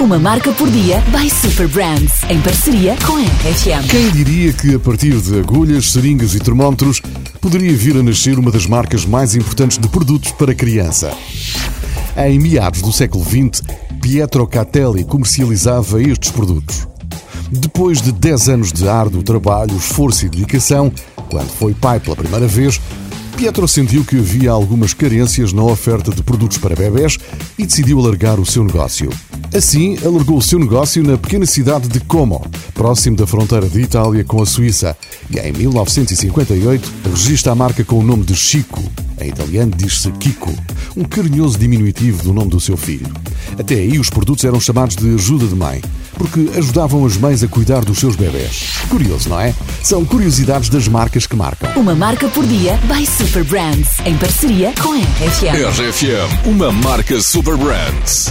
Uma marca por dia by Super Brands, em parceria com a RFM. Quem diria que a partir de agulhas, seringas e termómetros poderia vir a nascer uma das marcas mais importantes de produtos para criança? Em meados do século XX, Pietro Catelli comercializava estes produtos. Depois de 10 anos de árduo trabalho, esforço e dedicação, quando foi pai pela primeira vez, Pietro sentiu que havia algumas carências na oferta de produtos para bebés e decidiu alargar o seu negócio. Assim, alargou o seu negócio na pequena cidade de Como, próximo da fronteira de Itália com a Suíça, e em 1958 registra a marca com o nome de Chico. Em italiano diz-se Kiko, um carinhoso diminutivo do nome do seu filho. Até aí os produtos eram chamados de ajuda de mãe, porque ajudavam as mães a cuidar dos seus bebés. Curioso, não é? São curiosidades das marcas que marcam. Uma marca por dia by Super Brands, em parceria com a RFM. RFM, uma marca Super Brands.